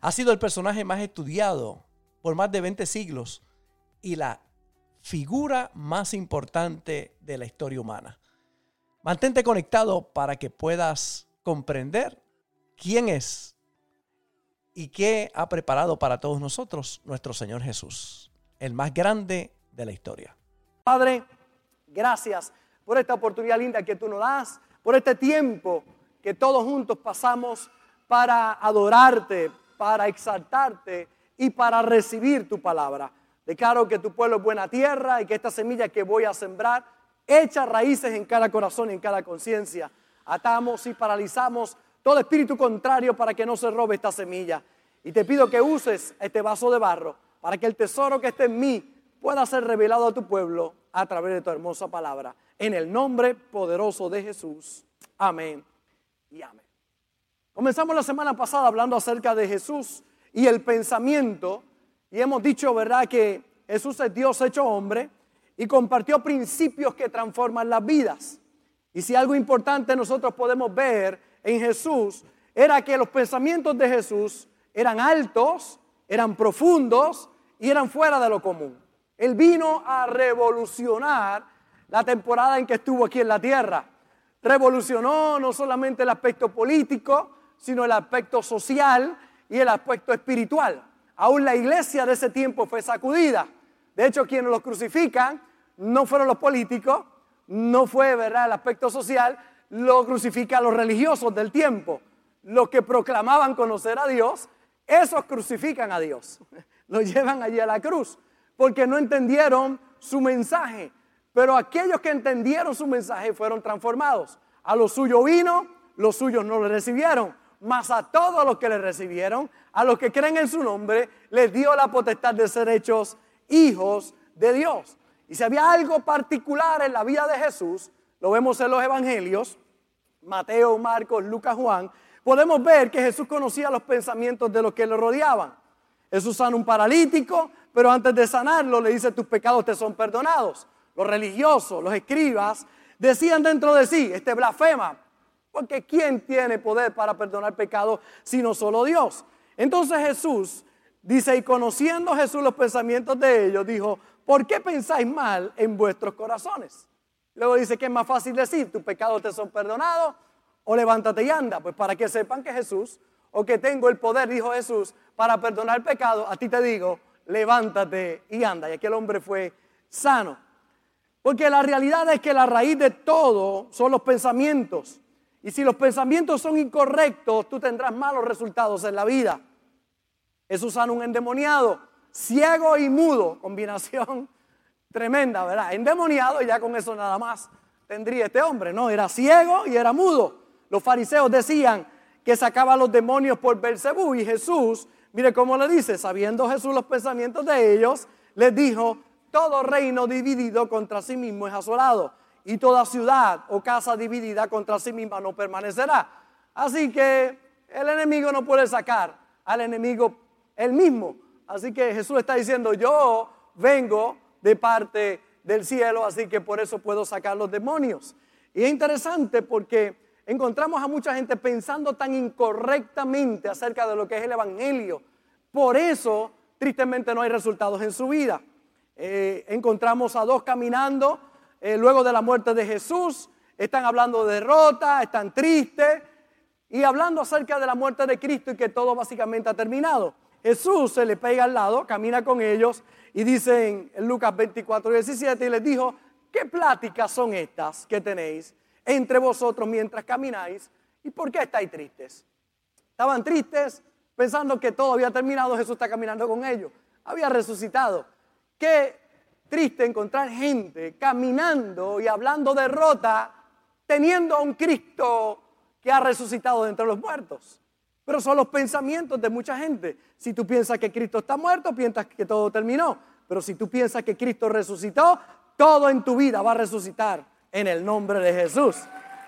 Ha sido el personaje más estudiado por más de 20 siglos y la figura más importante de la historia humana. Mantente conectado para que puedas comprender quién es y qué ha preparado para todos nosotros nuestro Señor Jesús, el más grande de la historia. Padre, gracias por esta oportunidad linda que tú nos das, por este tiempo que todos juntos pasamos para adorarte, para exaltarte y para recibir tu palabra. Declaro que tu pueblo es buena tierra y que esta semilla que voy a sembrar echa raíces en cada corazón y en cada conciencia. Atamos y paralizamos todo espíritu contrario para que no se robe esta semilla. Y te pido que uses este vaso de barro para que el tesoro que esté en mí pueda ser revelado a tu pueblo a través de tu hermosa palabra. En el nombre poderoso de Jesús. Amén y amén. Comenzamos la semana pasada hablando acerca de Jesús y el pensamiento y hemos dicho, ¿verdad?, que Jesús es Dios hecho hombre y compartió principios que transforman las vidas. Y si algo importante nosotros podemos ver en Jesús era que los pensamientos de Jesús eran altos, eran profundos y eran fuera de lo común. Él vino a revolucionar la temporada en que estuvo aquí en la tierra. Revolucionó no solamente el aspecto político, sino el aspecto social y el aspecto espiritual. Aún la iglesia de ese tiempo fue sacudida. De hecho, quienes los crucifican no fueron los políticos, no fue verdad el aspecto social, lo crucifican los religiosos del tiempo. Los que proclamaban conocer a Dios, esos crucifican a Dios. Lo llevan allí a la cruz porque no entendieron su mensaje. Pero aquellos que entendieron su mensaje fueron transformados. A lo suyo vino, los suyos no lo recibieron mas a todos los que le recibieron, a los que creen en su nombre, les dio la potestad de ser hechos hijos de Dios. Y si había algo particular en la vida de Jesús, lo vemos en los evangelios, Mateo, Marcos, Lucas, Juan, podemos ver que Jesús conocía los pensamientos de los que le rodeaban. Jesús sana un paralítico, pero antes de sanarlo le dice, tus pecados te son perdonados. Los religiosos, los escribas, decían dentro de sí, este blasfema, porque ¿quién tiene poder para perdonar pecados sino solo Dios? Entonces Jesús dice, y conociendo Jesús los pensamientos de ellos, dijo, ¿por qué pensáis mal en vuestros corazones? Luego dice que es más fácil decir, tus pecados te son perdonados o levántate y anda. Pues para que sepan que Jesús, o que tengo el poder, dijo Jesús, para perdonar pecado, a ti te digo, levántate y anda. Y aquel hombre fue sano. Porque la realidad es que la raíz de todo son los pensamientos. Y si los pensamientos son incorrectos, tú tendrás malos resultados en la vida. Jesús sana un endemoniado, ciego y mudo, combinación tremenda, ¿verdad? Endemoniado y ya con eso nada más tendría este hombre, ¿no? Era ciego y era mudo. Los fariseos decían que sacaba a los demonios por Belcebú y Jesús, mire cómo le dice, sabiendo Jesús los pensamientos de ellos, les dijo, todo reino dividido contra sí mismo es asolado y toda ciudad o casa dividida contra sí misma no permanecerá. Así que el enemigo no puede sacar al enemigo él mismo. Así que Jesús está diciendo, yo vengo de parte del cielo, así que por eso puedo sacar los demonios. Y es interesante porque encontramos a mucha gente pensando tan incorrectamente acerca de lo que es el Evangelio. Por eso, tristemente, no hay resultados en su vida. Eh, encontramos a dos caminando eh, luego de la muerte de Jesús, están hablando de derrota, están tristes y hablando acerca de la muerte de Cristo y que todo básicamente ha terminado. Jesús se le pega al lado, camina con ellos y dice en Lucas 24, 17 y les dijo, ¿qué pláticas son estas que tenéis entre vosotros mientras camináis? ¿Y por qué estáis tristes? Estaban tristes pensando que todo había terminado, Jesús está caminando con ellos, había resucitado. ¿Qué triste encontrar gente caminando y hablando de rota, teniendo a un Cristo que ha resucitado de entre los muertos. Pero son los pensamientos de mucha gente. Si tú piensas que Cristo está muerto, piensas que todo terminó. Pero si tú piensas que Cristo resucitó, todo en tu vida va a resucitar en el nombre de Jesús.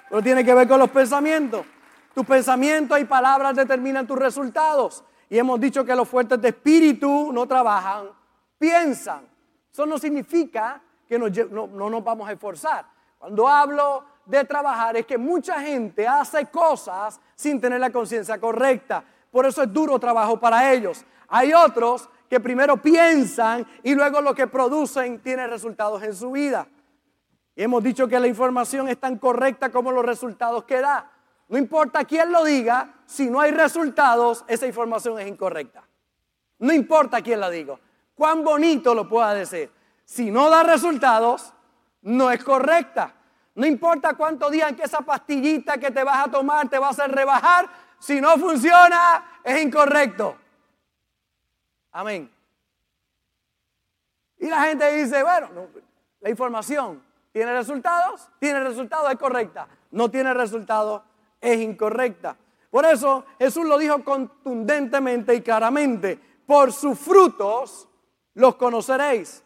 Pero tiene que ver con los pensamientos. Tus pensamientos y palabras determinan tus resultados. Y hemos dicho que los fuertes de espíritu no trabajan, piensan. Eso no significa que no, no nos vamos a esforzar. Cuando hablo de trabajar es que mucha gente hace cosas sin tener la conciencia correcta. Por eso es duro trabajo para ellos. Hay otros que primero piensan y luego lo que producen tiene resultados en su vida. Y hemos dicho que la información es tan correcta como los resultados que da. No importa quién lo diga, si no hay resultados, esa información es incorrecta. No importa quién la diga, cuán bonito lo pueda decir. Si no da resultados, no es correcta. No importa cuánto digan que esa pastillita que te vas a tomar te va a hacer rebajar, si no funciona, es incorrecto. Amén. Y la gente dice, bueno, la información tiene resultados, tiene resultados, es correcta. No tiene resultados, es incorrecta. Por eso Jesús lo dijo contundentemente y claramente, por sus frutos los conoceréis.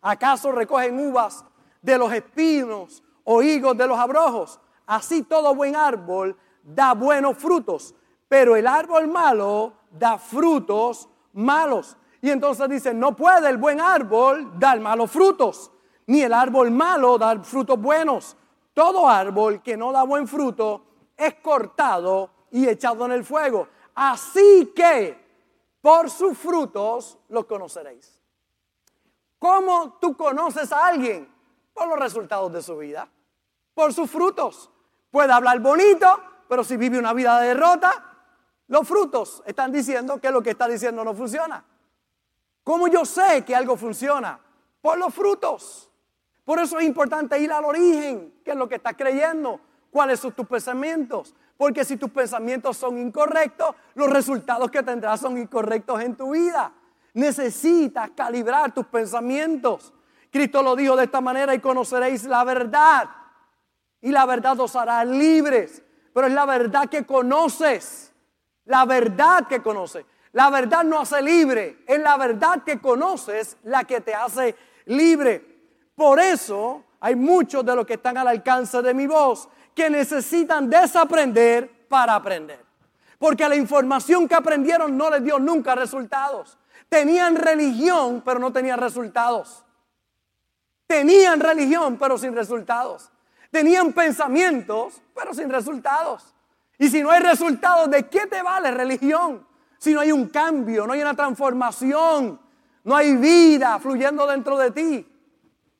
¿Acaso recogen uvas de los espinos o higos de los abrojos? Así todo buen árbol da buenos frutos, pero el árbol malo da frutos malos. Y entonces dice, no puede el buen árbol dar malos frutos, ni el árbol malo dar frutos buenos. Todo árbol que no da buen fruto es cortado y echado en el fuego. Así que por sus frutos los conoceréis. ¿Cómo tú conoces a alguien? Por los resultados de su vida, por sus frutos. Puede hablar bonito, pero si vive una vida de derrota, los frutos están diciendo que lo que está diciendo no funciona. ¿Cómo yo sé que algo funciona? Por los frutos. Por eso es importante ir al origen, qué es lo que estás creyendo, cuáles son tus pensamientos. Porque si tus pensamientos son incorrectos, los resultados que tendrás son incorrectos en tu vida. Necesitas calibrar tus pensamientos. Cristo lo dijo de esta manera y conoceréis la verdad. Y la verdad os hará libres. Pero es la verdad que conoces. La verdad que conoces. La verdad no hace libre. Es la verdad que conoces la que te hace libre. Por eso hay muchos de los que están al alcance de mi voz que necesitan desaprender para aprender. Porque la información que aprendieron no les dio nunca resultados. Tenían religión, pero no tenían resultados. Tenían religión, pero sin resultados. Tenían pensamientos, pero sin resultados. Y si no hay resultados, ¿de qué te vale religión? Si no hay un cambio, no hay una transformación, no hay vida fluyendo dentro de ti.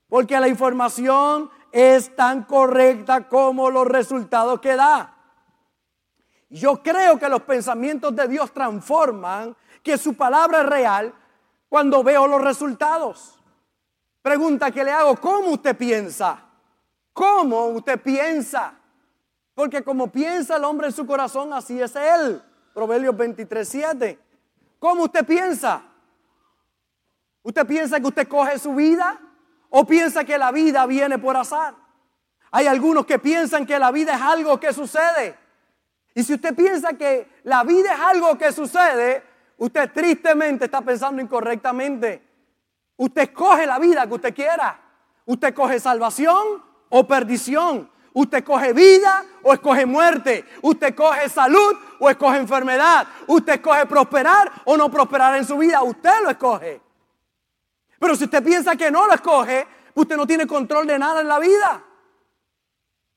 Porque la información es tan correcta como los resultados que da. Yo creo que los pensamientos de Dios transforman, que su palabra es real cuando veo los resultados. Pregunta que le hago, ¿cómo usted piensa? ¿Cómo usted piensa? Porque como piensa el hombre en su corazón, así es él. Proverbios 23, 7. ¿Cómo usted piensa? ¿Usted piensa que usted coge su vida? ¿O piensa que la vida viene por azar? Hay algunos que piensan que la vida es algo que sucede. Y si usted piensa que la vida es algo que sucede, usted tristemente está pensando incorrectamente. Usted escoge la vida que usted quiera. Usted coge salvación o perdición. Usted coge vida o escoge muerte. Usted coge salud o escoge enfermedad. Usted escoge prosperar o no prosperar en su vida. Usted lo escoge. Pero si usted piensa que no lo escoge, usted no tiene control de nada en la vida.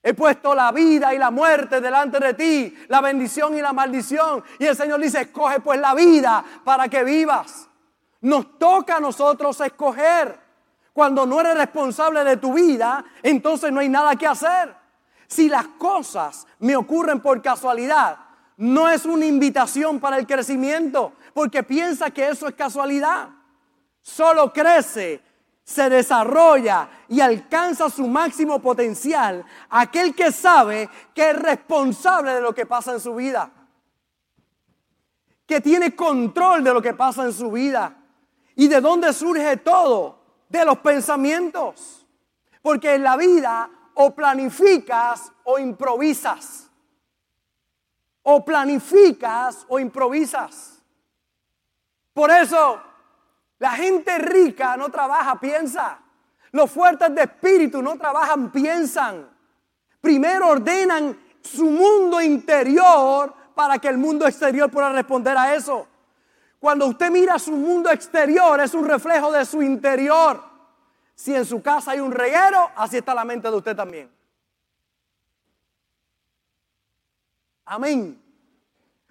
He puesto la vida y la muerte delante de ti, la bendición y la maldición. Y el Señor dice, escoge pues la vida para que vivas. Nos toca a nosotros escoger. Cuando no eres responsable de tu vida, entonces no hay nada que hacer. Si las cosas me ocurren por casualidad, no es una invitación para el crecimiento, porque piensa que eso es casualidad solo crece, se desarrolla y alcanza su máximo potencial aquel que sabe que es responsable de lo que pasa en su vida, que tiene control de lo que pasa en su vida. ¿Y de dónde surge todo? De los pensamientos. Porque en la vida o planificas o improvisas. o planificas o improvisas. Por eso, la gente rica no trabaja, piensa. Los fuertes de espíritu no trabajan, piensan. Primero ordenan su mundo interior para que el mundo exterior pueda responder a eso. Cuando usted mira su mundo exterior, es un reflejo de su interior. Si en su casa hay un reguero, así está la mente de usted también. Amén.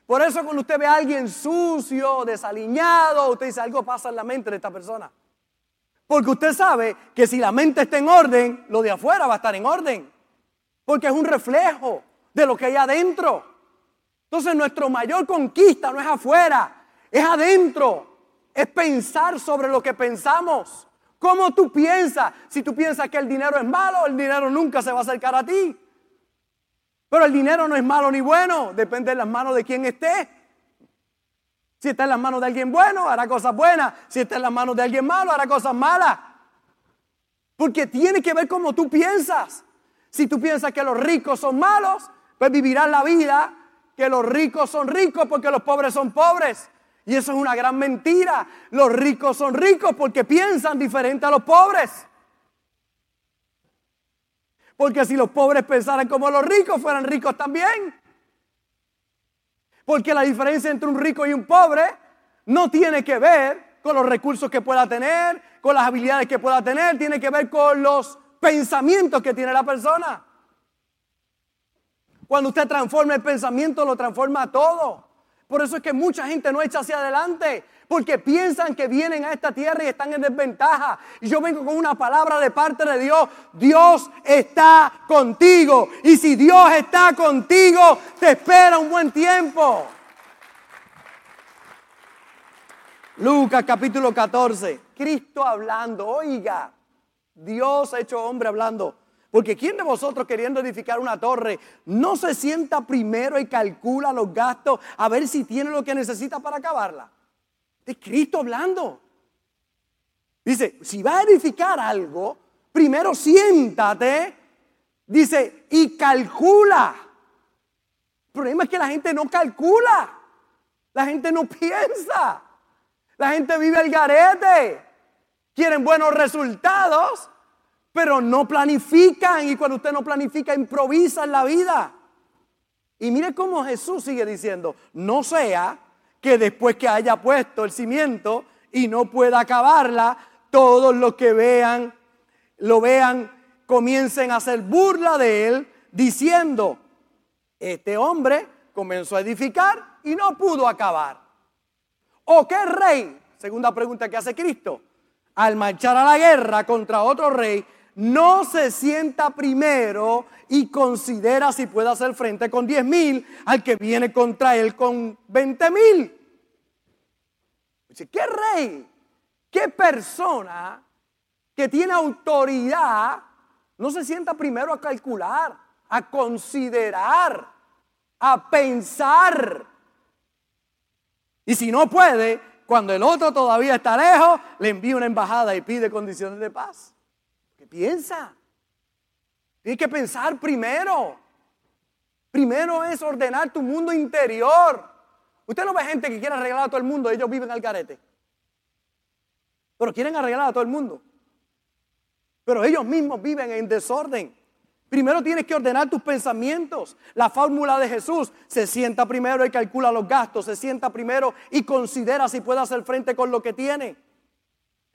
Por eso cuando usted ve a alguien sucio, desaliñado, usted dice algo pasa en la mente de esta persona. Porque usted sabe que si la mente está en orden, lo de afuera va a estar en orden. Porque es un reflejo de lo que hay adentro. Entonces nuestra mayor conquista no es afuera, es adentro. Es pensar sobre lo que pensamos. ¿Cómo tú piensas? Si tú piensas que el dinero es malo, el dinero nunca se va a acercar a ti. Pero el dinero no es malo ni bueno, depende de las manos de quien esté. Si está en las manos de alguien bueno, hará cosas buenas. Si está en las manos de alguien malo, hará cosas malas. Porque tiene que ver cómo tú piensas. Si tú piensas que los ricos son malos, pues vivirás la vida que los ricos son ricos porque los pobres son pobres. Y eso es una gran mentira. Los ricos son ricos porque piensan diferente a los pobres. Porque si los pobres pensaran como los ricos, fueran ricos también. Porque la diferencia entre un rico y un pobre no tiene que ver con los recursos que pueda tener, con las habilidades que pueda tener, tiene que ver con los pensamientos que tiene la persona. Cuando usted transforma el pensamiento, lo transforma todo. Por eso es que mucha gente no echa hacia adelante, porque piensan que vienen a esta tierra y están en desventaja. Y yo vengo con una palabra de parte de Dios. Dios está contigo. Y si Dios está contigo, te espera un buen tiempo. Lucas capítulo 14. Cristo hablando. Oiga, Dios ha hecho hombre hablando. Porque ¿quién de vosotros queriendo edificar una torre no se sienta primero y calcula los gastos a ver si tiene lo que necesita para acabarla? Es Cristo hablando. Dice, si va a edificar algo, primero siéntate, dice, y calcula. El problema es que la gente no calcula. La gente no piensa. La gente vive al garete. Quieren buenos resultados, pero no planifican. Y cuando usted no planifica, improvisa en la vida. Y mire cómo Jesús sigue diciendo, no sea que después que haya puesto el cimiento y no pueda acabarla, todos los que vean, lo vean, comiencen a hacer burla de él, diciendo, este hombre comenzó a edificar y no pudo acabar. ¿O qué rey? Segunda pregunta que hace Cristo. Al marchar a la guerra contra otro rey, no se sienta primero y considera si puede hacer frente con 10 mil al que viene contra él con 20 mil. Dice, ¿qué rey? ¿Qué persona que tiene autoridad no se sienta primero a calcular, a considerar, a pensar? Y si no puede, cuando el otro todavía está lejos, le envía una embajada y pide condiciones de paz. ¿Qué piensa? Tienes que pensar primero. Primero es ordenar tu mundo interior. Usted no ve gente que quiere arreglar a todo el mundo, ellos viven al carete. Pero quieren arreglar a todo el mundo. Pero ellos mismos viven en desorden. Primero tienes que ordenar tus pensamientos. La fórmula de Jesús se sienta primero y calcula los gastos, se sienta primero y considera si puede hacer frente con lo que tiene.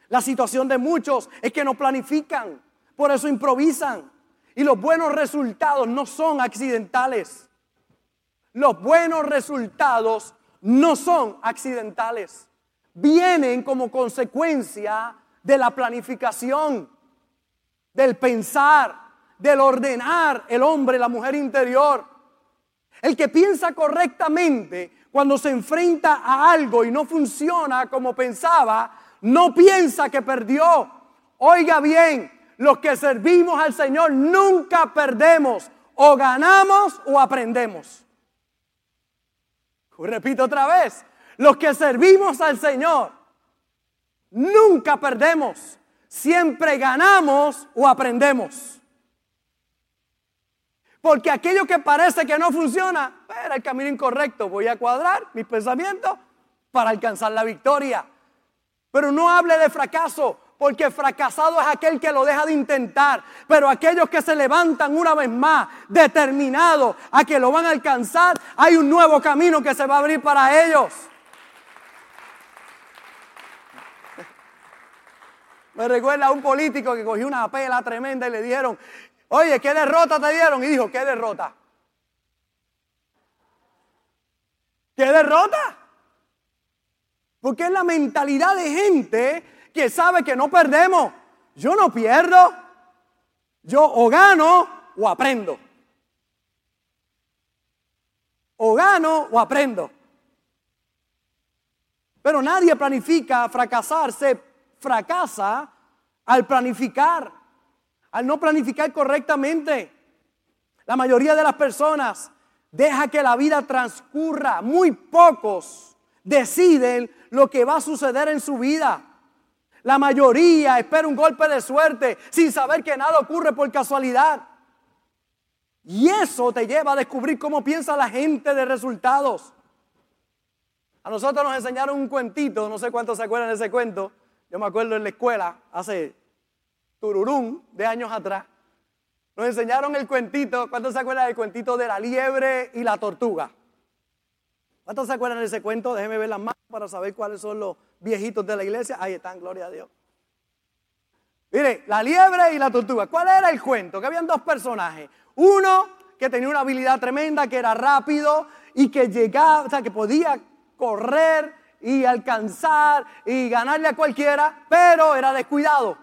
La situación de muchos es que no planifican, por eso improvisan. Y los buenos resultados no son accidentales. Los buenos resultados no son accidentales. Vienen como consecuencia de la planificación, del pensar, del ordenar el hombre, la mujer interior. El que piensa correctamente cuando se enfrenta a algo y no funciona como pensaba, no piensa que perdió. Oiga bien, los que servimos al Señor nunca perdemos. O ganamos o aprendemos. Repito otra vez, los que servimos al Señor nunca perdemos, siempre ganamos o aprendemos. Porque aquello que parece que no funciona, era el camino incorrecto. Voy a cuadrar mis pensamientos para alcanzar la victoria. Pero no hable de fracaso, porque fracasado es aquel que lo deja de intentar. Pero aquellos que se levantan una vez más, determinados a que lo van a alcanzar, hay un nuevo camino que se va a abrir para ellos. Me recuerda a un político que cogió una pela tremenda y le dijeron, oye, ¿qué derrota te dieron? Y dijo, ¿qué derrota? ¿Qué derrota? Porque es la mentalidad de gente que sabe que no perdemos. Yo no pierdo. Yo o gano o aprendo. O gano o aprendo. Pero nadie planifica fracasar, se fracasa al planificar, al no planificar correctamente. La mayoría de las personas deja que la vida transcurra. Muy pocos deciden lo que va a suceder en su vida. La mayoría espera un golpe de suerte sin saber que nada ocurre por casualidad. Y eso te lleva a descubrir cómo piensa la gente de resultados. A nosotros nos enseñaron un cuentito, no sé cuántos se acuerdan de ese cuento. Yo me acuerdo en la escuela, hace tururum de años atrás. Nos enseñaron el cuentito, ¿cuántos se acuerdan del cuentito de la liebre y la tortuga? ¿Cuántos se acuerdan de ese cuento? Déjenme ver las manos para saber cuáles son los viejitos de la iglesia. Ahí están, gloria a Dios. Mire, la liebre y la tortuga. ¿Cuál era el cuento? Que habían dos personajes. Uno que tenía una habilidad tremenda, que era rápido y que llegaba, o sea, que podía correr y alcanzar y ganarle a cualquiera, pero era descuidado.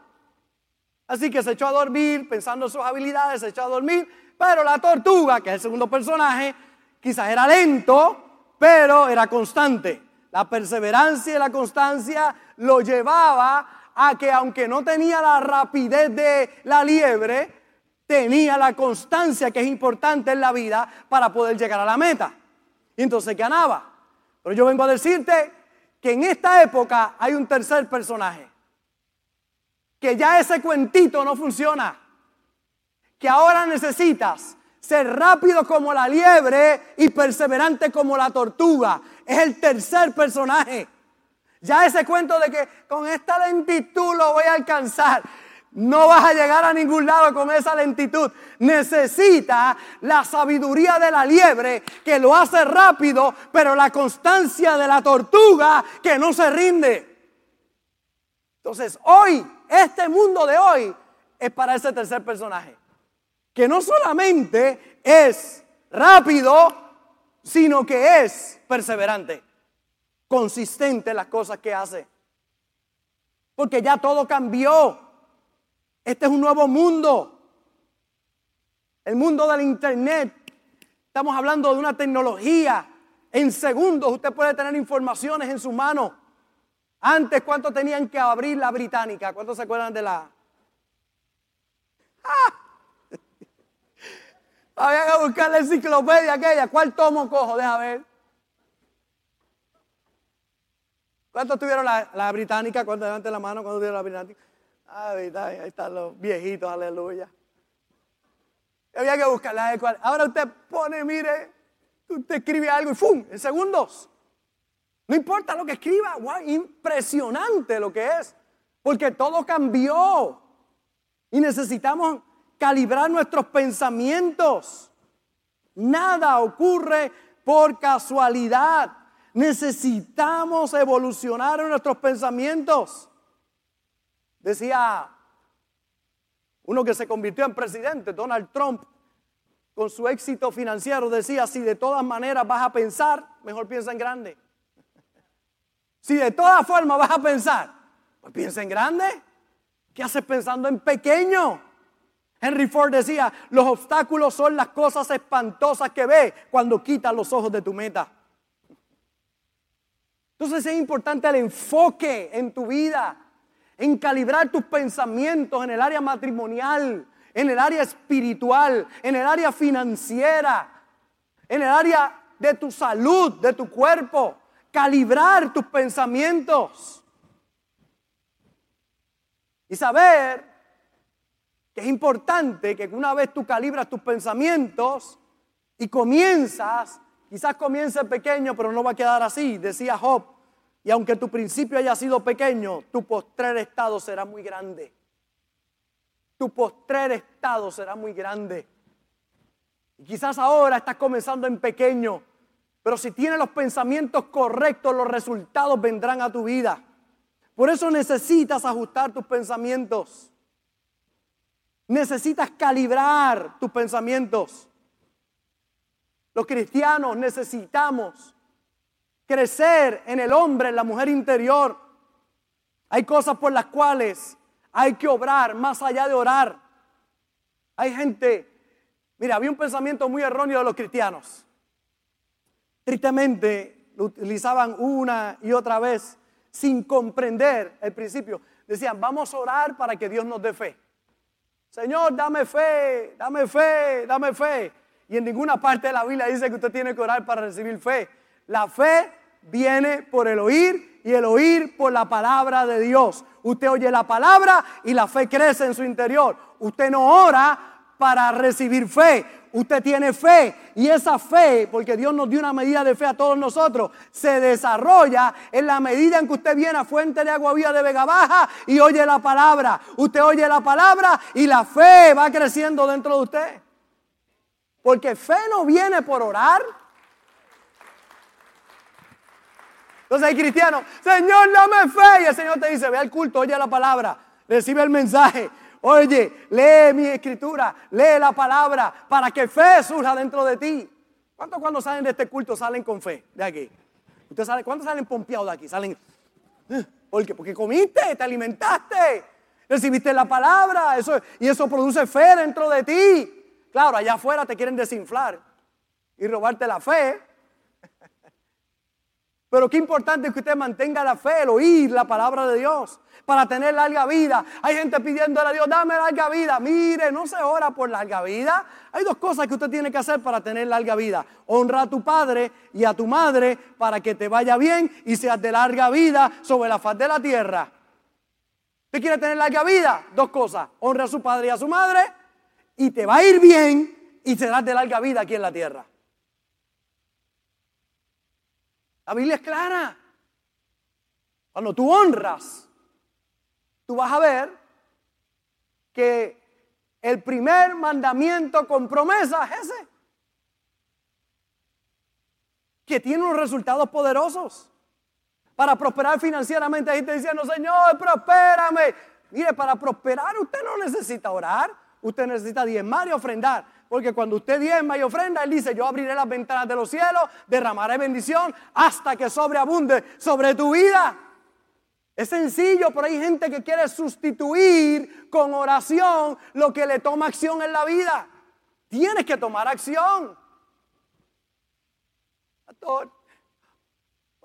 Así que se echó a dormir pensando en sus habilidades, se echó a dormir, pero la tortuga, que es el segundo personaje, quizás era lento, pero era constante. La perseverancia y la constancia lo llevaba a que aunque no tenía la rapidez de la liebre, tenía la constancia que es importante en la vida para poder llegar a la meta. Y entonces ganaba. Pero yo vengo a decirte que en esta época hay un tercer personaje. Que ya ese cuentito no funciona. Que ahora necesitas ser rápido como la liebre y perseverante como la tortuga. Es el tercer personaje. Ya ese cuento de que con esta lentitud lo voy a alcanzar. No vas a llegar a ningún lado con esa lentitud. Necesita la sabiduría de la liebre que lo hace rápido, pero la constancia de la tortuga que no se rinde. Entonces, hoy, este mundo de hoy es para ese tercer personaje que no solamente es rápido, sino que es perseverante, consistente en las cosas que hace. Porque ya todo cambió. Este es un nuevo mundo. El mundo del Internet. Estamos hablando de una tecnología. En segundos usted puede tener informaciones en su mano. Antes, ¿cuánto tenían que abrir la británica? ¿Cuántos se acuerdan de la... ¡Ah! Había que buscar la enciclopedia aquella. ¿Cuál tomo cojo? Deja ver. ¿Cuántos tuvieron la, británica? ¿Cuántos levanten la mano? ¿Cuántos tuvieron la británica? ahí están los viejitos, aleluya. Había que buscarla. Ahora usted pone, mire, usted escribe algo y ¡fum! En segundos. No importa lo que escriba, wow, impresionante lo que es. Porque todo cambió. Y necesitamos calibrar nuestros pensamientos. Nada ocurre por casualidad. Necesitamos evolucionar nuestros pensamientos. Decía uno que se convirtió en presidente, Donald Trump, con su éxito financiero, decía, si de todas maneras vas a pensar, mejor piensa en grande. Si de todas formas vas a pensar, pues piensa en grande. ¿Qué haces pensando en pequeño? Henry Ford decía, los obstáculos son las cosas espantosas que ves cuando quitas los ojos de tu meta. Entonces es importante el enfoque en tu vida, en calibrar tus pensamientos en el área matrimonial, en el área espiritual, en el área financiera, en el área de tu salud, de tu cuerpo. Calibrar tus pensamientos. Y saber es importante que una vez tú calibras tus pensamientos y comienzas, quizás comience pequeño, pero no va a quedar así, decía Job, y aunque tu principio haya sido pequeño, tu postrer estado será muy grande. Tu postrer estado será muy grande. Y quizás ahora estás comenzando en pequeño, pero si tienes los pensamientos correctos, los resultados vendrán a tu vida. Por eso necesitas ajustar tus pensamientos. Necesitas calibrar tus pensamientos. Los cristianos necesitamos crecer en el hombre, en la mujer interior. Hay cosas por las cuales hay que obrar más allá de orar. Hay gente, mira, había un pensamiento muy erróneo de los cristianos. Tristemente lo utilizaban una y otra vez sin comprender el principio. Decían, vamos a orar para que Dios nos dé fe. Señor, dame fe, dame fe, dame fe. Y en ninguna parte de la Biblia dice que usted tiene que orar para recibir fe. La fe viene por el oír y el oír por la palabra de Dios. Usted oye la palabra y la fe crece en su interior. Usted no ora para recibir fe. Usted tiene fe y esa fe, porque Dios nos dio una medida de fe a todos nosotros, se desarrolla en la medida en que usted viene a fuente de agua viva de Vega Baja y oye la palabra. Usted oye la palabra y la fe va creciendo dentro de usted. Porque fe no viene por orar. Entonces hay cristianos, Señor, dame fe. Y el Señor te dice, ve al culto, oye la palabra, recibe el mensaje. Oye, lee mi escritura, lee la palabra para que fe surja dentro de ti. ¿Cuántos cuando salen de este culto salen con fe de aquí? ¿Usted sabe, ¿Cuántos salen pompeados de aquí? Salen, eh, ¿por qué? Porque comiste, te alimentaste, recibiste la palabra eso, y eso produce fe dentro de ti. Claro, allá afuera te quieren desinflar y robarte la fe. Pero qué importante es que usted mantenga la fe, el oír la palabra de Dios para tener larga vida. Hay gente pidiéndole a Dios, dame larga vida. Mire, no se ora por larga vida. Hay dos cosas que usted tiene que hacer para tener larga vida. Honra a tu padre y a tu madre para que te vaya bien y seas de larga vida sobre la faz de la tierra. ¿Usted quiere tener larga vida? Dos cosas. Honra a su padre y a su madre y te va a ir bien y serás de larga vida aquí en la tierra. La Biblia es clara. Cuando tú honras, tú vas a ver que el primer mandamiento con promesa es ese. Que tiene unos resultados poderosos. Para prosperar financieramente, hay gente diciendo, Señor, prospérame. Mire, para prosperar usted no necesita orar, usted necesita diezmar y ofrendar. Porque cuando usted diezma y ofrenda, Él dice, yo abriré las ventanas de los cielos, derramaré bendición hasta que sobreabunde sobre tu vida. Es sencillo, pero hay gente que quiere sustituir con oración lo que le toma acción en la vida. Tienes que tomar acción.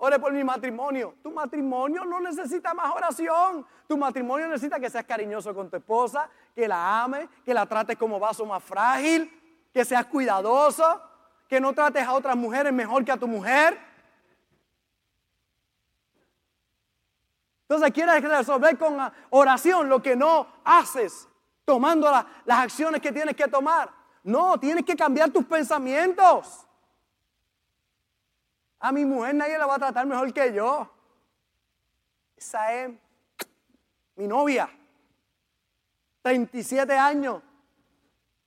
Por mi matrimonio. Tu matrimonio no necesita más oración. Tu matrimonio necesita que seas cariñoso con tu esposa, que la ame, que la trates como vaso más frágil, que seas cuidadoso, que no trates a otras mujeres mejor que a tu mujer. Entonces quieres resolver con oración lo que no haces, tomando las acciones que tienes que tomar. No, tienes que cambiar tus pensamientos. A mi mujer nadie la va a tratar mejor que yo. Esa es mi novia. 37 años.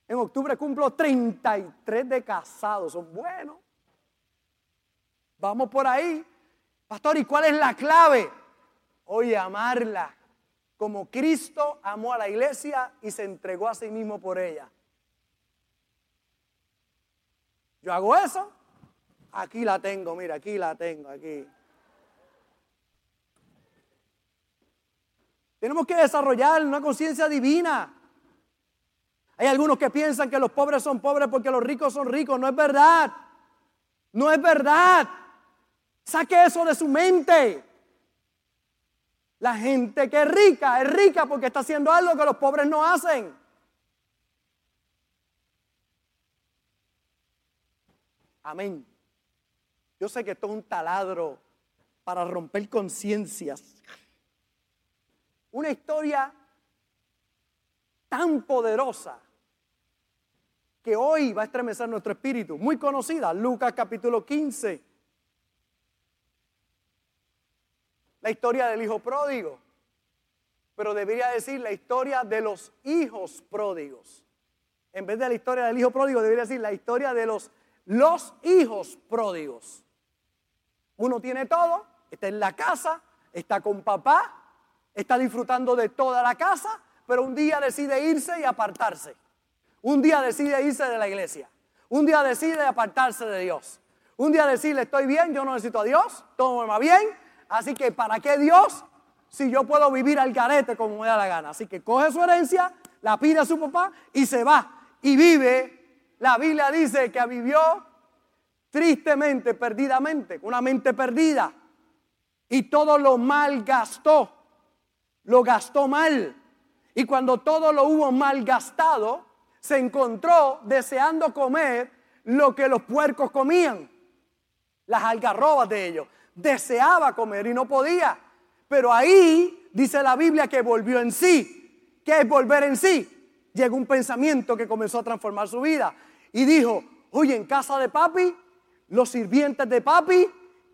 En octubre cumplo 33 de casados. Son buenos. Vamos por ahí. Pastor, ¿y cuál es la clave? Oye, amarla. Como Cristo amó a la iglesia y se entregó a sí mismo por ella. Yo hago eso. Aquí la tengo, mira, aquí la tengo, aquí. Tenemos que desarrollar una conciencia divina. Hay algunos que piensan que los pobres son pobres porque los ricos son ricos. No es verdad. No es verdad. Saque eso de su mente. La gente que es rica es rica porque está haciendo algo que los pobres no hacen. Amén. Yo sé que esto es un taladro para romper conciencias una historia tan poderosa que hoy va a estremecer nuestro espíritu, muy conocida, Lucas capítulo 15. La historia del hijo pródigo, pero debería decir la historia de los hijos pródigos. En vez de la historia del hijo pródigo, debería decir la historia de los, los hijos pródigos. Uno tiene todo, está en la casa, está con papá, está disfrutando de toda la casa, pero un día decide irse y apartarse. Un día decide irse de la iglesia. Un día decide apartarse de Dios. Un día decirle, estoy bien, yo no necesito a Dios, todo me va bien. Así que, ¿para qué Dios si yo puedo vivir al carete como me da la gana? Así que coge su herencia, la pide a su papá y se va. Y vive, la Biblia dice que vivió tristemente, perdidamente, una mente perdida. Y todo lo mal gastó. Lo gastó mal. Y cuando todo lo hubo mal gastado, se encontró deseando comer lo que los puercos comían, las algarrobas de ellos. Deseaba comer y no podía. Pero ahí dice la Biblia que volvió en sí. ¿Qué es volver en sí? Llegó un pensamiento que comenzó a transformar su vida. Y dijo, oye, en casa de papi, los sirvientes de papi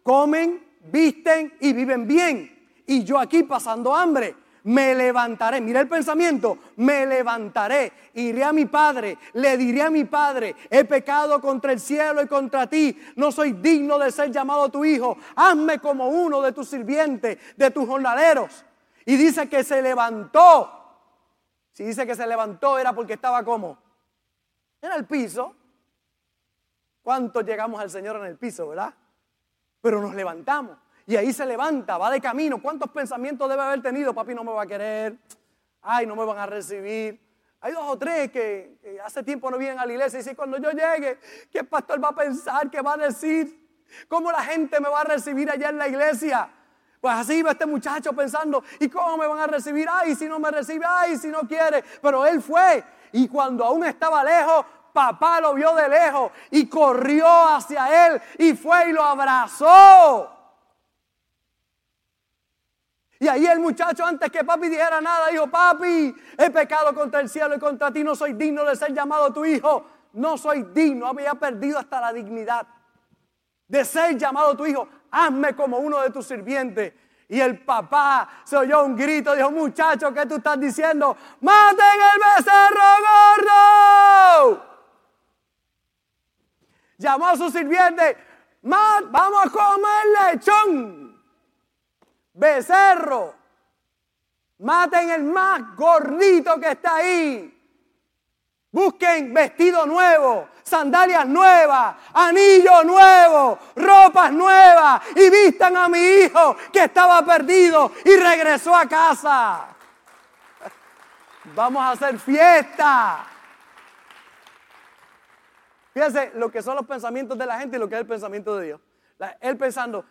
comen, visten y viven bien. Y yo aquí pasando hambre me levantaré. Mira el pensamiento, me levantaré, iré a mi padre, le diré a mi padre, he pecado contra el cielo y contra ti, no soy digno de ser llamado tu hijo, hazme como uno de tus sirvientes, de tus jornaleros. Y dice que se levantó. Si dice que se levantó era porque estaba como en el piso. ¿Cuántos llegamos al Señor en el piso, verdad? Pero nos levantamos. Y ahí se levanta, va de camino. ¿Cuántos pensamientos debe haber tenido? Papi no me va a querer. Ay, no me van a recibir. Hay dos o tres que, hace tiempo no vienen a la iglesia y dicen, cuando yo llegue, ¿qué pastor va a pensar? ¿Qué va a decir? ¿Cómo la gente me va a recibir allá en la iglesia? Pues así va este muchacho pensando, ¿y cómo me van a recibir? Ay, si no me recibe, ay, si no quiere. Pero él fue y cuando aún estaba lejos, papá lo vio de lejos y corrió hacia él y fue y lo abrazó. Y ahí el muchacho, antes que papi dijera nada, dijo, papi, he pecado contra el cielo y contra ti, no soy digno de ser llamado tu hijo. No soy digno, había perdido hasta la dignidad de ser llamado tu hijo. Hazme como uno de tus sirvientes. Y el papá se oyó un grito, dijo, muchacho, ¿qué tú estás diciendo? ¡Maten el becerro gordo! Llamó a su sirviente, vamos a comer lechón becerro. Maten el más gordito que está ahí. Busquen vestido nuevo, sandalias nuevas, anillo nuevo, ropas nuevas y vistan a mi hijo que estaba perdido y regresó a casa. Vamos a hacer fiesta. Fíjense lo que son los pensamientos de la gente y lo que es el pensamiento de Dios. Él pensando,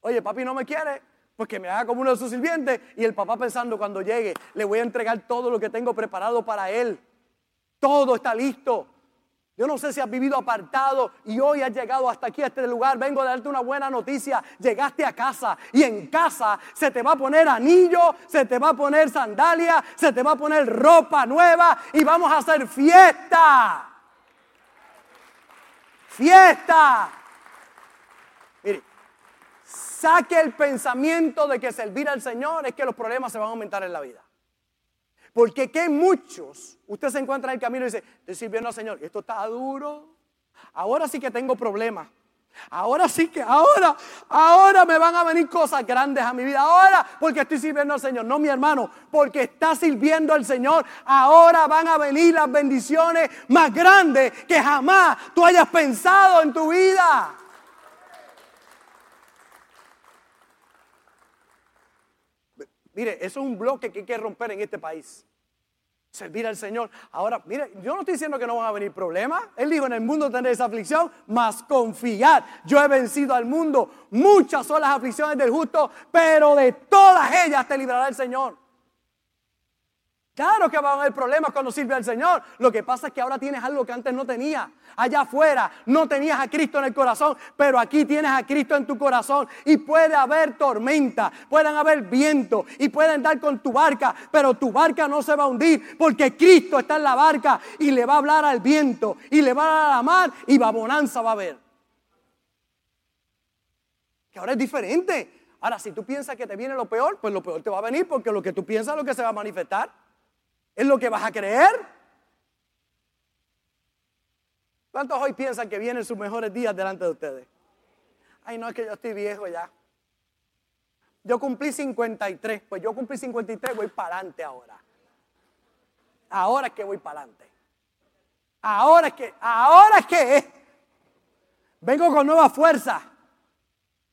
oye, papi no me quiere, pues que me haga como uno de sus sirvientes y el papá pensando cuando llegue, le voy a entregar todo lo que tengo preparado para él. Todo está listo. Yo no sé si has vivido apartado y hoy has llegado hasta aquí, a este lugar. Vengo a darte una buena noticia. Llegaste a casa y en casa se te va a poner anillo, se te va a poner sandalia, se te va a poner ropa nueva y vamos a hacer fiesta. Fiesta. Mire, saque el pensamiento de que servir al Señor es que los problemas se van a aumentar en la vida. Porque que muchos, usted se encuentra en el camino y dice, estoy sirviendo al Señor, esto está duro, ahora sí que tengo problemas. Ahora sí que, ahora, ahora me van a venir cosas grandes a mi vida. Ahora, porque estoy sirviendo al Señor. No, mi hermano, porque está sirviendo al Señor. Ahora van a venir las bendiciones más grandes que jamás tú hayas pensado en tu vida. Mire, eso es un bloque que hay que romper en este país. Servir al Señor. Ahora, mire, yo no estoy diciendo que no van a venir problemas. Él dijo, en el mundo tendréis aflicción, mas confiar. Yo he vencido al mundo. Muchas son las aflicciones del justo, pero de todas ellas te librará el Señor. Claro que va a haber problemas cuando sirve al Señor. Lo que pasa es que ahora tienes algo que antes no tenías. Allá afuera no tenías a Cristo en el corazón, pero aquí tienes a Cristo en tu corazón. Y puede haber tormenta, pueden haber viento y pueden dar con tu barca, pero tu barca no se va a hundir porque Cristo está en la barca y le va a hablar al viento y le va a hablar a la mar y va bonanza va a haber. Que ahora es diferente. Ahora, si tú piensas que te viene lo peor, pues lo peor te va a venir porque lo que tú piensas es lo que se va a manifestar. ¿Es lo que vas a creer? ¿Cuántos hoy piensan que vienen sus mejores días delante de ustedes? Ay, no, es que yo estoy viejo ya. Yo cumplí 53, pues yo cumplí 53, voy para adelante ahora. Ahora es que voy para adelante. Ahora es que, ahora es que vengo con nueva fuerza.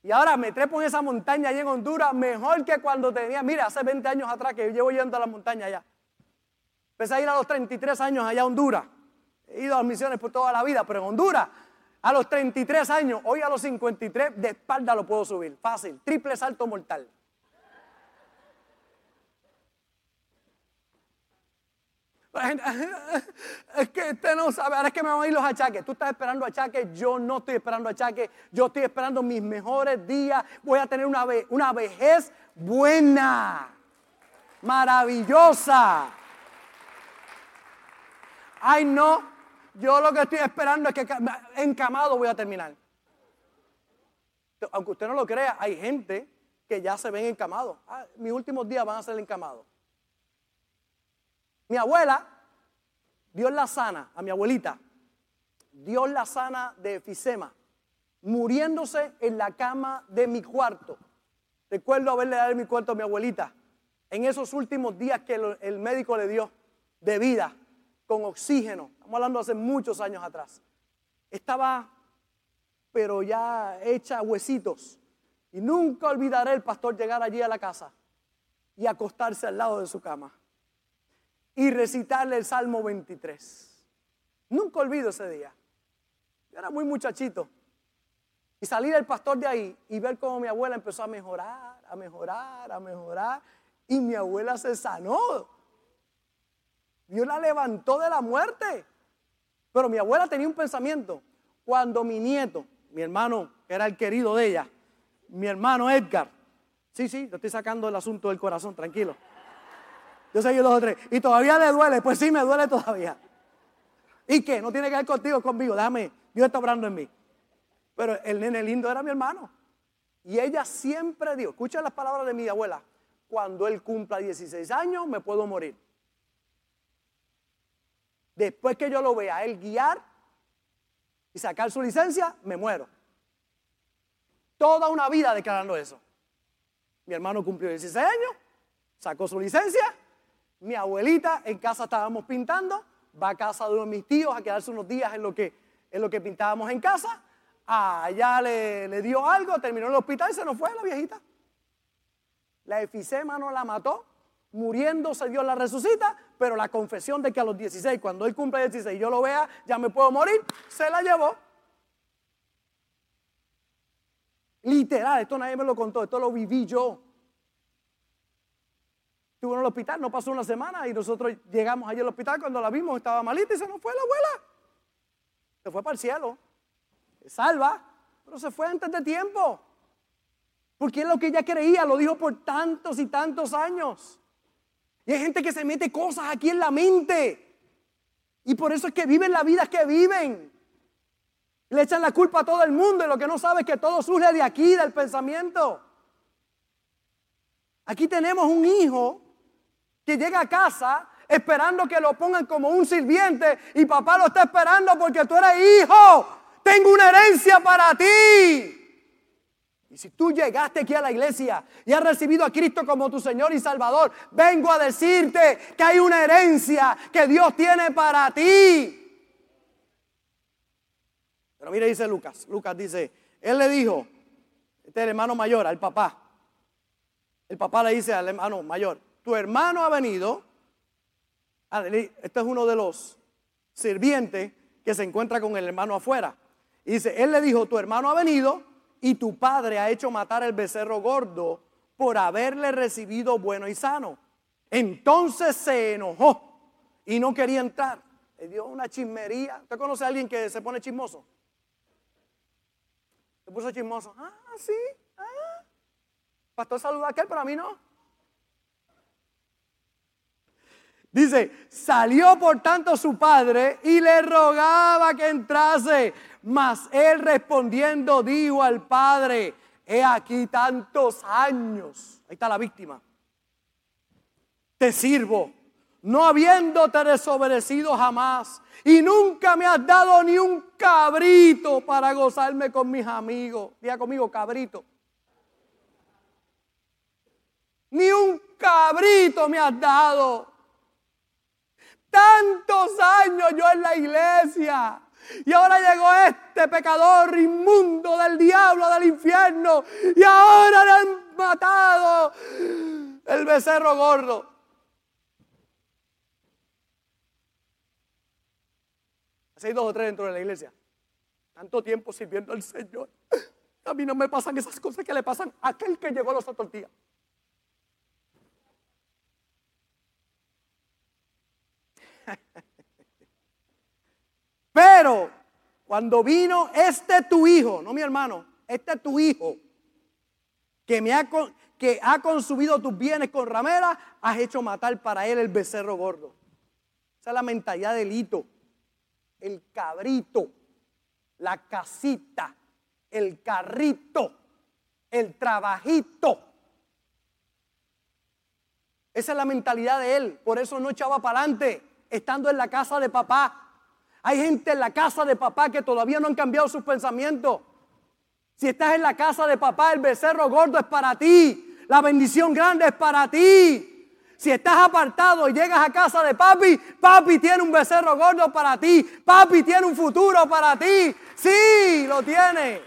Y ahora me trepo en esa montaña allá en Honduras mejor que cuando tenía, mira, hace 20 años atrás que llevo yendo a la montaña allá. Empecé a ir a los 33 años allá a Honduras. He ido a misiones por toda la vida, pero en Honduras, a los 33 años, hoy a los 53, de espalda lo puedo subir. Fácil, triple salto mortal. Es que usted no sabe, ahora es que me van a ir los achaques. Tú estás esperando achaques, yo no estoy esperando achaques, yo estoy esperando mis mejores días. Voy a tener una, una vejez buena, maravillosa. Ay, no, yo lo que estoy esperando es que encamado voy a terminar. Aunque usted no lo crea, hay gente que ya se ven encamados. Ah, mis últimos días van a ser encamados. Mi abuela, Dios la sana, a mi abuelita, Dios la sana de efisema, muriéndose en la cama de mi cuarto. Recuerdo haberle dado mi cuarto a mi abuelita en esos últimos días que el médico le dio de vida con oxígeno. Estamos hablando hace muchos años atrás. Estaba, pero ya hecha huesitos. Y nunca olvidaré el pastor llegar allí a la casa y acostarse al lado de su cama y recitarle el Salmo 23. Nunca olvido ese día. Yo era muy muchachito. Y salir el pastor de ahí y ver cómo mi abuela empezó a mejorar, a mejorar, a mejorar. Y mi abuela se sanó. Dios la levantó de la muerte. Pero mi abuela tenía un pensamiento. Cuando mi nieto, mi hermano, era el querido de ella, mi hermano Edgar, sí, sí, yo estoy sacando el asunto del corazón, tranquilo. Yo yo dos o tres. Y todavía le duele, pues sí, me duele todavía. ¿Y qué? No tiene que ver contigo, conmigo. Déjame, Dios está obrando en mí. Pero el nene lindo era mi hermano. Y ella siempre dijo, escucha las palabras de mi abuela, cuando él cumpla 16 años me puedo morir. Después que yo lo vea él guiar y sacar su licencia, me muero. Toda una vida declarando eso. Mi hermano cumplió 16 años, sacó su licencia. Mi abuelita en casa estábamos pintando, va a casa de uno de mis tíos a quedarse unos días en lo que, en lo que pintábamos en casa. Allá le, le dio algo, terminó en el hospital y se nos fue la viejita. La efisema no la mató, muriéndose Dios la resucita, pero la confesión de que a los 16, cuando él cumple 16 y yo lo vea, ya me puedo morir, se la llevó. Literal, esto nadie me lo contó, esto lo viví yo. Estuvo en el hospital, no pasó una semana y nosotros llegamos allí al hospital cuando la vimos, estaba malita y se nos fue la abuela. Se fue para el cielo. Salva, pero se fue antes de tiempo. Porque es lo que ella creía, lo dijo por tantos y tantos años. Y hay gente que se mete cosas aquí en la mente. Y por eso es que viven la vida que viven. Le echan la culpa a todo el mundo y lo que no sabe es que todo surge de aquí, del pensamiento. Aquí tenemos un hijo que llega a casa esperando que lo pongan como un sirviente y papá lo está esperando porque tú eres hijo. Tengo una herencia para ti. Y si tú llegaste aquí a la iglesia y has recibido a Cristo como tu Señor y Salvador, vengo a decirte que hay una herencia que Dios tiene para ti. Pero mire, dice Lucas. Lucas dice, él le dijo, este es el hermano mayor, al papá. El papá le dice al hermano mayor, tu hermano ha venido. Este es uno de los sirvientes que se encuentra con el hermano afuera. Y dice, él le dijo, tu hermano ha venido y tu padre ha hecho matar el becerro gordo por haberle recibido bueno y sano. Entonces se enojó y no quería entrar. Le dio una chismería. ¿Usted conoce a alguien que se pone chismoso? Se puso chismoso. Ah, sí. Ah. Pastor saluda a aquel, pero a mí no. Dice, salió por tanto su padre y le rogaba que entrase. Mas él respondiendo dijo al padre, he aquí tantos años. Ahí está la víctima. Te sirvo, no habiéndote desobedecido jamás. Y nunca me has dado ni un cabrito para gozarme con mis amigos. Diga conmigo, cabrito. Ni un cabrito me has dado tantos años yo en la iglesia. Y ahora llegó este pecador inmundo del diablo, del infierno. Y ahora le han matado el becerro gordo. Hace dos o tres dentro de la iglesia. Tanto tiempo sirviendo al Señor. A mí no me pasan esas cosas que le pasan a aquel que llegó los otros días. Cuando vino este tu hijo, no mi hermano, este tu hijo, que, me ha, que ha consumido tus bienes con ramera, has hecho matar para él el becerro gordo. Esa es la mentalidad del hito, el cabrito, la casita, el carrito, el trabajito. Esa es la mentalidad de él, por eso no echaba para adelante, estando en la casa de papá. Hay gente en la casa de papá que todavía no han cambiado sus pensamientos. Si estás en la casa de papá, el becerro gordo es para ti. La bendición grande es para ti. Si estás apartado y llegas a casa de papi, papi tiene un becerro gordo para ti. Papi tiene un futuro para ti. Sí, lo tiene.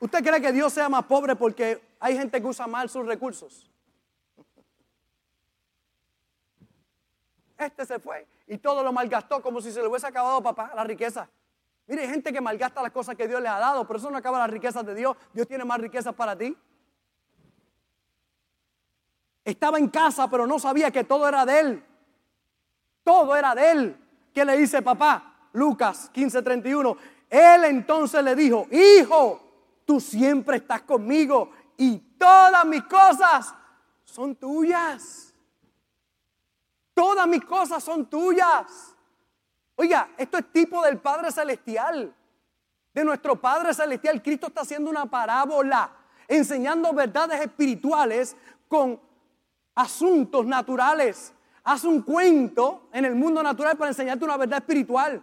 ¿Usted cree que Dios sea más pobre porque hay gente que usa mal sus recursos? Este se fue y todo lo malgastó como si se le hubiese acabado papá la riqueza. Mire, hay gente que malgasta las cosas que Dios le ha dado, pero eso no acaba las riquezas de Dios. Dios tiene más riquezas para ti. Estaba en casa, pero no sabía que todo era de él. Todo era de él. ¿Qué le dice papá? Lucas 15:31. Él entonces le dijo, hijo, tú siempre estás conmigo y todas mis cosas son tuyas. Todas mis cosas son tuyas. Oiga, esto es tipo del Padre Celestial. De nuestro Padre Celestial. Cristo está haciendo una parábola, enseñando verdades espirituales con asuntos naturales. Haz un cuento en el mundo natural para enseñarte una verdad espiritual.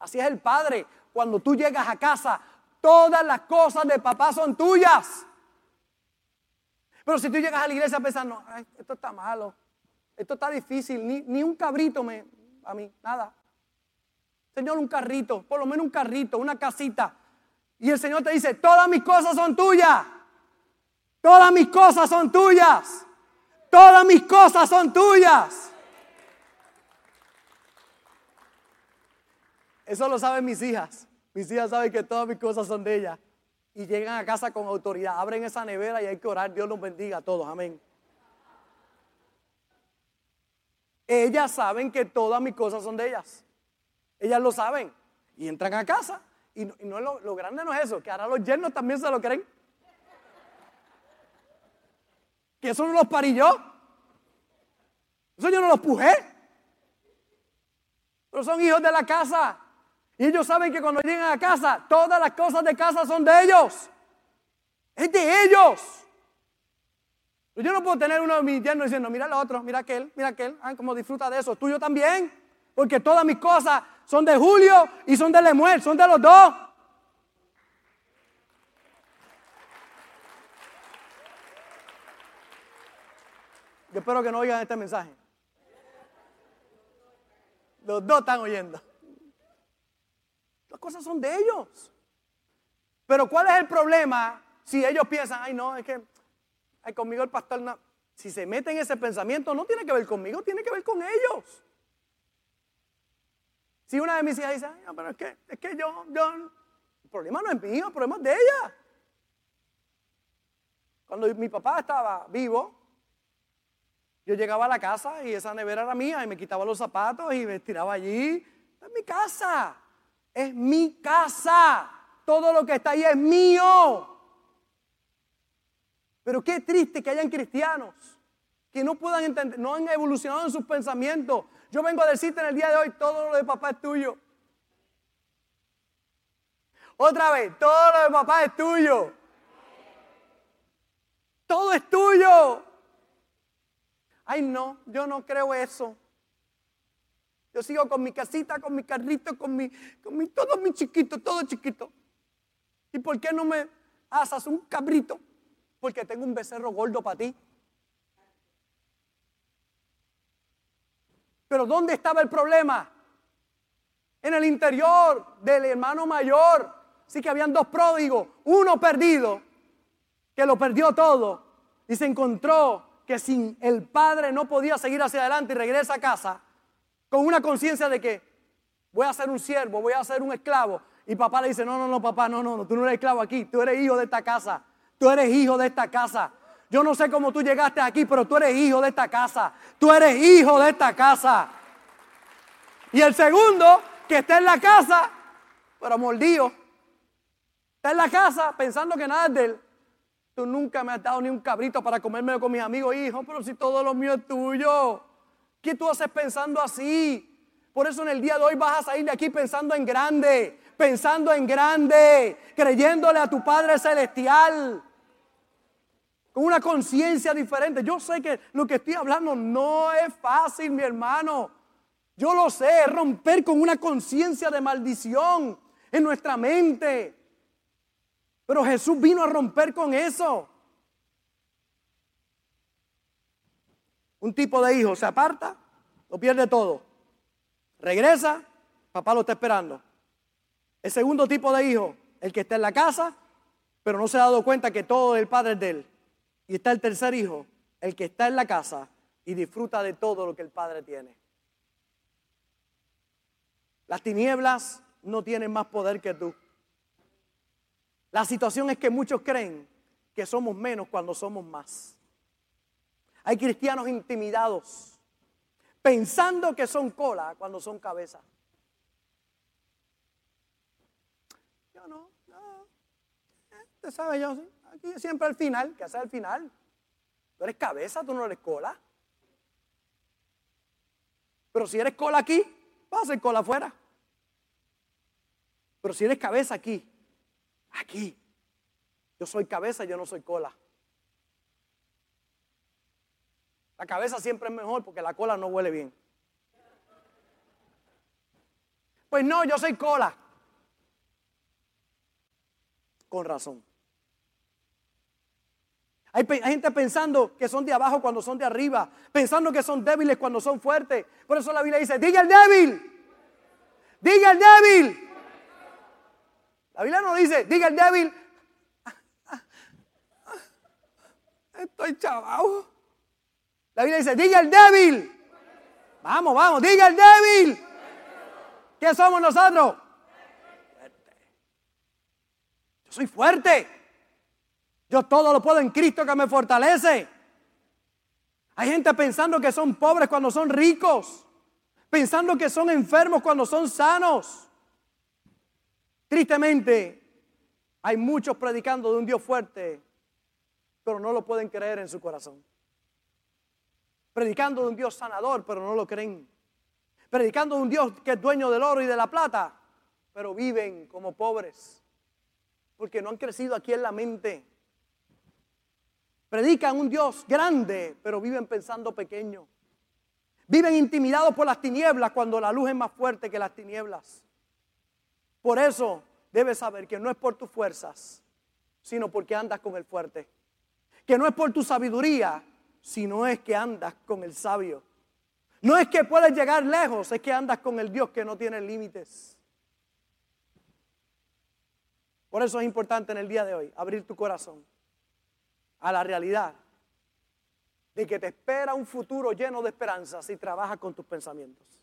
Así es el Padre. Cuando tú llegas a casa, todas las cosas de papá son tuyas. Pero si tú llegas a la iglesia pensando, esto está malo, esto está difícil, ni, un cabrito me, a mí, nada. Señor, un carrito, por lo menos un carrito, una casita. Y el Señor te dice, todas mis cosas son tuyas. Todas mis cosas son tuyas. Todas mis cosas son tuyas. Eso lo saben mis hijas. Mis hijas saben que todas mis cosas son de ellas. Y llegan a casa con autoridad. Abren esa nevera y hay que orar. Dios los bendiga a todos. Amén. Ellas saben que todas mis cosas son de ellas. Ellas lo saben. Y entran a casa. Y no, lo, grande no es eso, que ahora los yernos también se lo creen. Que eso no los parí yo. Eso yo no los pujé. Pero son hijos de la casa. Y ellos saben que cuando llegan a casa, todas las cosas de casa son de ellos. Es de ellos. Yo no puedo tener uno de mis diciendo, mira el otro, mira aquel, mira aquel, ah, como disfruta de eso. Tuyo también, porque todas mis cosas son de Julio y son de Lemuel, son de los dos. Yo espero que no oigan este mensaje. Los dos están oyendo. Las cosas son de ellos. Pero ¿cuál es el problema si ellos piensan, ay no, es que ay, conmigo el pastor no. Si se mete en ese pensamiento, no tiene que ver conmigo, tiene que ver con ellos. Si una de mis hijas dice, pero es que, es que yo, yo, el problema no es mío, el problema es de ella. Cuando mi papá estaba vivo, yo llegaba a la casa y esa nevera era mía y me quitaba los zapatos y me tiraba allí. Es mi casa. Es mi casa. Todo lo que está ahí es mío. Pero qué triste que hayan cristianos que no puedan entender, no han evolucionado en sus pensamientos. Yo vengo a decirte en el día de hoy, todo lo de papá es tuyo. Otra vez, todo lo de papá es tuyo. Todo es tuyo. Ay, no, yo no creo eso. Yo sigo con mi casita, con mi carrito, con mi, con mi, todo mi chiquito, todo chiquito. ¿Y por qué no me asas un cabrito? Porque tengo un becerro gordo para ti. Pero ¿dónde estaba el problema? En el interior del hermano mayor. Sí que habían dos pródigos, uno perdido, que lo perdió todo y se encontró que sin el padre no podía seguir hacia adelante y regresa a casa con una conciencia de que voy a ser un siervo, voy a ser un esclavo. Y papá le dice, no, no, no, papá, no, no, no, tú no eres esclavo aquí, tú eres hijo de esta casa, tú eres hijo de esta casa. Yo no sé cómo tú llegaste aquí, pero tú eres hijo de esta casa, tú eres hijo de esta casa. Y el segundo, que está en la casa, pero mordido, está en la casa pensando que nada es. Tú nunca me has dado ni un cabrito para comérmelo con mis amigos, hijo, pero si todo lo mío es tuyo. ¿Qué tú haces pensando así? Por eso en el día de hoy vas a salir de aquí pensando en grande, pensando en grande, creyéndole a tu Padre Celestial, con una conciencia diferente. Yo sé que lo que estoy hablando no es fácil, mi hermano. Yo lo sé, romper con una conciencia de maldición en nuestra mente. Pero Jesús vino a romper con eso. Un tipo de hijo se aparta, lo pierde todo. Regresa, papá lo está esperando. El segundo tipo de hijo, el que está en la casa, pero no se ha dado cuenta que todo el padre es de él. Y está el tercer hijo, el que está en la casa y disfruta de todo lo que el padre tiene. Las tinieblas no tienen más poder que tú. La situación es que muchos creen que somos menos cuando somos más. Hay cristianos intimidados, pensando que son cola cuando son cabeza. Yo no, no. Usted sabe, yo aquí siempre al final, que hace al final. Tú eres cabeza, tú no eres cola. Pero si eres cola aquí, vas a ser cola afuera. Pero si eres cabeza aquí, Aquí. Yo soy cabeza, yo no soy cola. La cabeza siempre es mejor porque la cola no huele bien. Pues no, yo soy cola. Con razón. Hay, gente pensando que son de abajo cuando son de arriba, pensando que son débiles cuando son fuertes. Por eso la Biblia dice, diga el débil, diga el débil, la Biblia no dice, diga el débil, estoy chavado. La Biblia dice, diga el débil. Vamos, vamos, diga el débil. ¿Qué somos nosotros? Yo soy fuerte. Yo todo lo puedo en Cristo que me fortalece. Hay gente pensando que son pobres cuando son ricos. Pensando que son enfermos cuando son sanos. Tristemente, hay muchos predicando de un Dios fuerte, pero no lo pueden creer en su corazón. Predicando de un Dios sanador, pero no lo creen. Predicando de un Dios que es dueño del oro y de la plata, pero viven como pobres, porque no han crecido aquí en la mente. Predican un Dios grande, pero viven pensando pequeño. Viven intimidados por las tinieblas cuando la luz es más fuerte que las tinieblas. Por eso debes saber que no es por tus fuerzas, sino porque andas con el fuerte. Que no es por tu sabiduría, sino es que andas con el sabio. No es que puedes llegar lejos, es que andas con el Dios que no tiene límites. Por eso es importante en el día de hoy abrir tu corazón a la realidad de que te espera un futuro lleno de esperanza si trabajas con tus pensamientos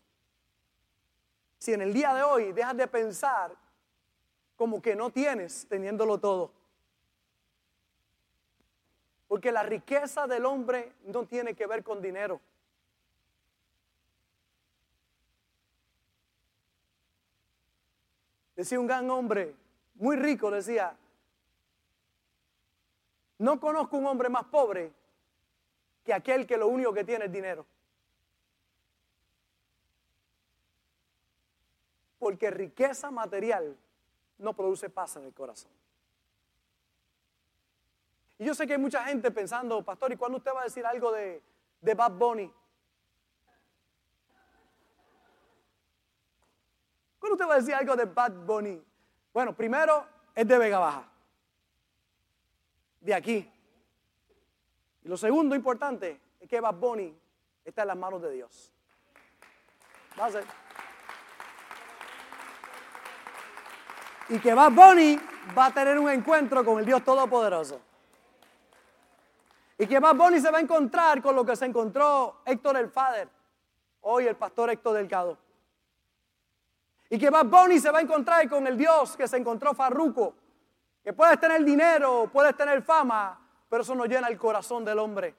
si en el día de hoy dejas de pensar como que no tienes teniéndolo todo. Porque la riqueza del hombre no tiene que ver con dinero. Decía un gran hombre, muy rico, decía, no conozco un hombre más pobre que aquel que lo único que tiene es dinero. Porque riqueza material no produce paz en el corazón. Y yo sé que hay mucha gente pensando, pastor, ¿y cuándo usted va a decir algo de, de Bad Bunny? ¿Cuándo usted va a decir algo de Bad Bunny? Bueno, primero es de Vega Baja. De aquí. Y lo segundo importante es que Bad Bunny está en las manos de Dios. A. Y que Bad Bunny va a tener un encuentro con el Dios Todopoderoso. Y que Bad Bunny se va a encontrar con lo que se encontró Héctor el Fader, hoy el pastor Héctor Delgado. Y que Bad Bunny se va a encontrar con el Dios que se encontró Farruco. Que puedes tener dinero, puedes tener fama, pero eso no llena el corazón del hombre.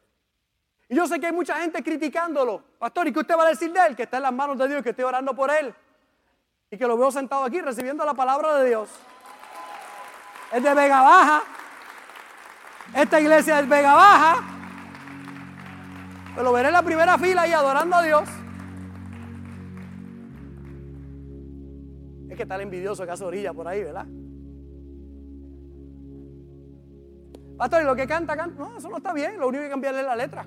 Y yo sé que hay mucha gente criticándolo. Pastor, ¿y qué usted va a decir de él? Que está en las manos de Dios y que estoy orando por él. Y que lo veo sentado aquí recibiendo la palabra de Dios. Es de Vega Baja. Esta iglesia es Vega Baja. Pero lo veré en la primera fila y adorando a Dios. Es que está el envidioso que hace orilla por ahí, ¿verdad? Pastor, ¿y lo que canta, canta? No, eso no está bien. Lo único que cambiarle es la letra.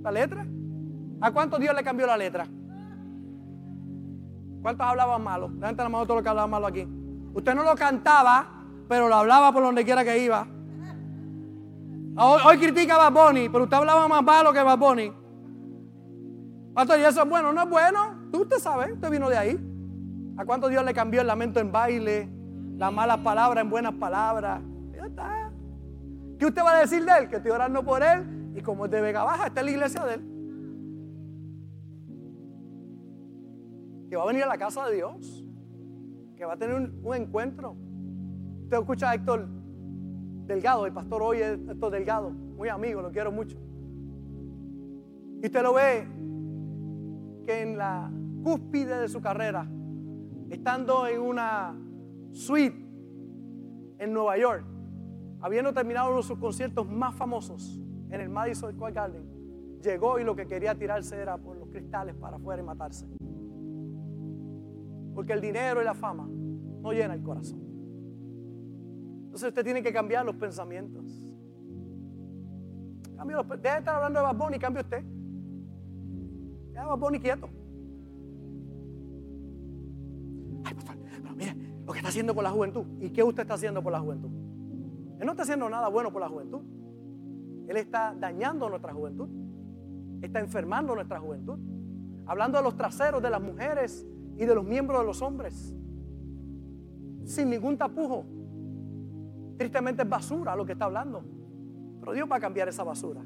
¿La letra? ¿A cuánto Dios le cambió la letra? ¿Cuántos hablaban malo? La gente la mano todo lo que hablaba malo aquí. Usted no lo cantaba, pero lo hablaba por donde quiera que iba. Hoy, critica a Bad pero usted hablaba más malo que Bad Bunny. Pastor, ¿y eso es bueno? ¿No es bueno? Tú usted sabe, usted vino de ahí. ¿A cuánto Dios le cambió el lamento en baile? Las malas palabras en buenas palabras. ¿Qué usted va a decir de él? Que estoy orando por él y como es de Vega Baja, está en la iglesia de él. Que va a venir a la casa de Dios. Que va a tener un, un encuentro. Usted escucha a Héctor Delgado, el pastor hoy es Héctor Delgado, muy amigo, lo quiero mucho. Y usted lo ve que en la cúspide de su carrera, estando en una suite en Nueva York, habiendo terminado uno de sus conciertos más famosos en el Madison Square Garden, llegó y lo que quería tirarse era por los cristales para afuera y matarse. Porque el dinero y la fama no llena el corazón. Entonces usted tiene que cambiar los pensamientos. Cambio deja de estar hablando de Bad y cambie usted. Deja a Bad quieto. Ay, pero mire lo que está haciendo con la juventud. ¿Y qué usted está haciendo por la juventud? Él no está haciendo nada bueno por la juventud. Él está dañando nuestra juventud. Está enfermando nuestra juventud. Hablando de los traseros de las mujeres y de los miembros de los hombres. Sin ningún tapujo. Tristemente es basura lo que está hablando. Pero Dios va a cambiar esa basura.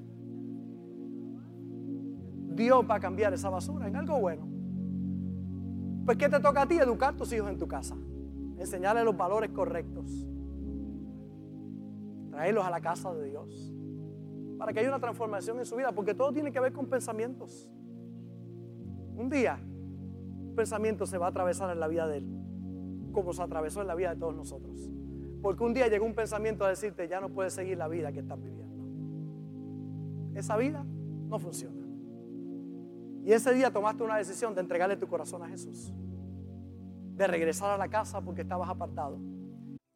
Dios va a cambiar esa basura en algo bueno. Pues ¿qué te toca a ti? Educar a tus hijos en tu casa. Enseñarles los valores correctos. Traerlos a la casa de Dios. Para que haya una transformación en su vida. Porque todo tiene que ver con pensamientos. Un día, un pensamiento se va a atravesar en la vida de él. Como se atravesó en la vida de todos nosotros. Porque un día llegó un pensamiento a decirte, ya no puedes seguir la vida que estás viviendo. Esa vida no funciona. Y ese día tomaste una decisión de entregarle tu corazón a Jesús. De regresar a la casa porque estabas apartado.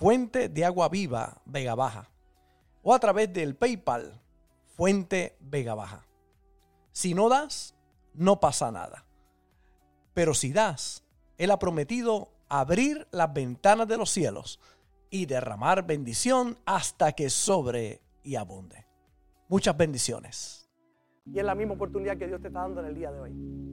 Fuente de Agua Viva Vega Baja, o a través del PayPal, Fuente Vega Baja. Si no das, no pasa nada. Pero si das, Él ha prometido abrir las ventanas de los cielos y derramar bendición hasta que sobre y abunde. Muchas bendiciones. Y es la misma oportunidad que Dios te está dando en el día de hoy.